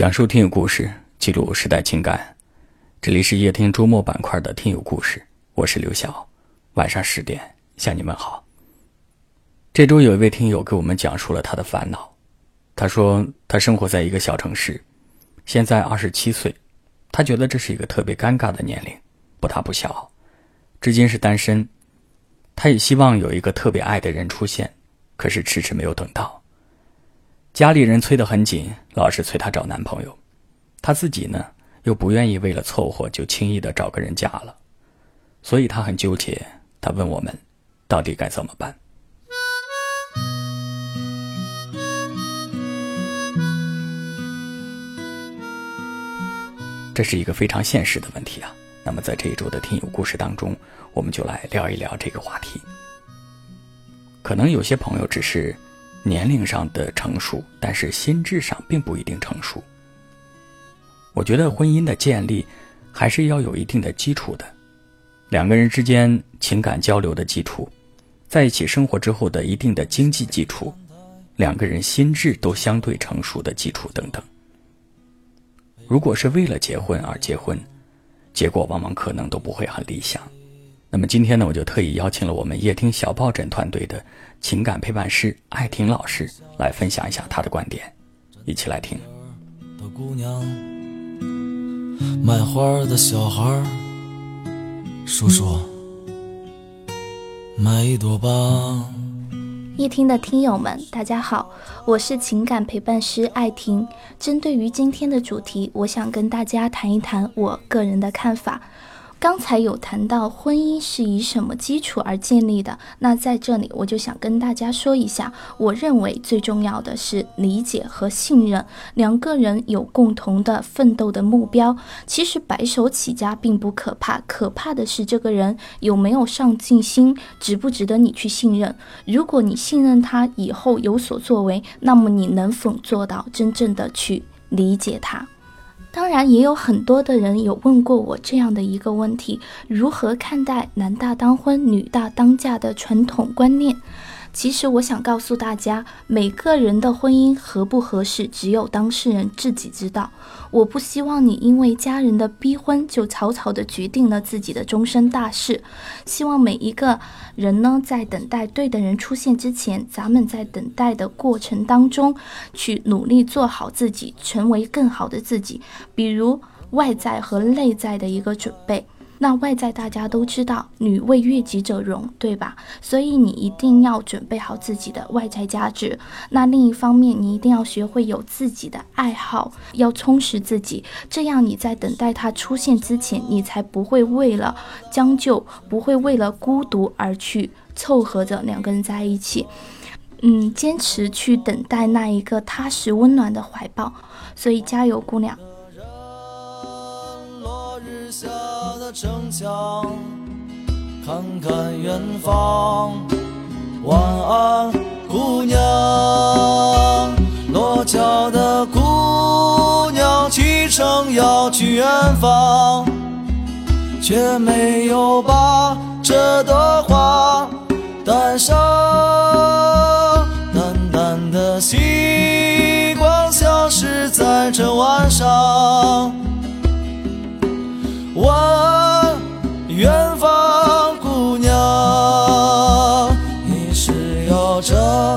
讲述听友故事，记录时代情感。这里是夜听周末板块的听友故事，我是刘晓。晚上十点向你们好。这周有一位听友给我们讲述了他的烦恼。他说他生活在一个小城市，现在二十七岁，他觉得这是一个特别尴尬的年龄，不大不小，至今是单身。他也希望有一个特别爱的人出现，可是迟迟没有等到。家里人催得很紧，老是催她找男朋友，她自己呢又不愿意为了凑合就轻易的找个人嫁了，所以她很纠结。她问我们，到底该怎么办？这是一个非常现实的问题啊。那么在这一周的听友故事当中，我们就来聊一聊这个话题。可能有些朋友只是。年龄上的成熟，但是心智上并不一定成熟。我觉得婚姻的建立还是要有一定的基础的，两个人之间情感交流的基础，在一起生活之后的一定的经济基础，两个人心智都相对成熟的基础等等。如果是为了结婚而结婚，结果往往可能都不会很理想。那么今天呢，我就特意邀请了我们夜听小抱枕团队的情感陪伴师艾婷老师来分享一下她的观点，一起来听。的姑娘，卖花的小孩，叔叔，买一朵吧。夜听的听友们，大家好，我是情感陪伴师艾婷。针对于今天的主题，我想跟大家谈一谈我个人的看法。刚才有谈到婚姻是以什么基础而建立的，那在这里我就想跟大家说一下，我认为最重要的是理解和信任，两个人有共同的奋斗的目标。其实白手起家并不可怕，可怕的是这个人有没有上进心，值不值得你去信任。如果你信任他以后有所作为，那么你能否做到真正的去理解他？当然，也有很多的人有问过我这样的一个问题：如何看待男大当婚、女大当嫁的传统观念？其实我想告诉大家，每个人的婚姻合不合适，只有当事人自己知道。我不希望你因为家人的逼婚，就草草的决定了自己的终身大事。希望每一个人呢，在等待对的人出现之前，咱们在等待的过程当中，去努力做好自己，成为更好的自己。比如外在和内在的一个准备。那外在大家都知道，女为悦己者容，对吧？所以你一定要准备好自己的外在价值。那另一方面，你一定要学会有自己的爱好，要充实自己，这样你在等待他出现之前，你才不会为了将就，不会为了孤独而去凑合着两个人在一起。嗯，坚持去等待那一个踏实温暖的怀抱。所以加油，姑娘！下的城墙，看看远方。晚安，姑娘。落脚的姑娘启程要去远方，却没有把这朵花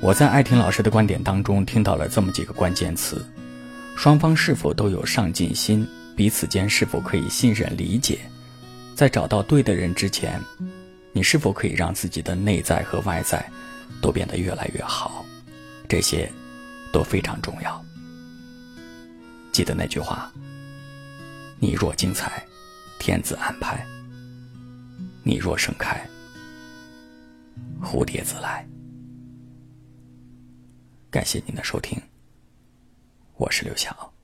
我在艾婷老师的观点当中听到了这么几个关键词：双方是否都有上进心，彼此间是否可以信任理解，在找到对的人之前，你是否可以让自己的内在和外在都变得越来越好？这些都非常重要。记得那句话：“你若精彩，天自安排；你若盛开，蝴蝶自来。”感谢您的收听。我是刘晓。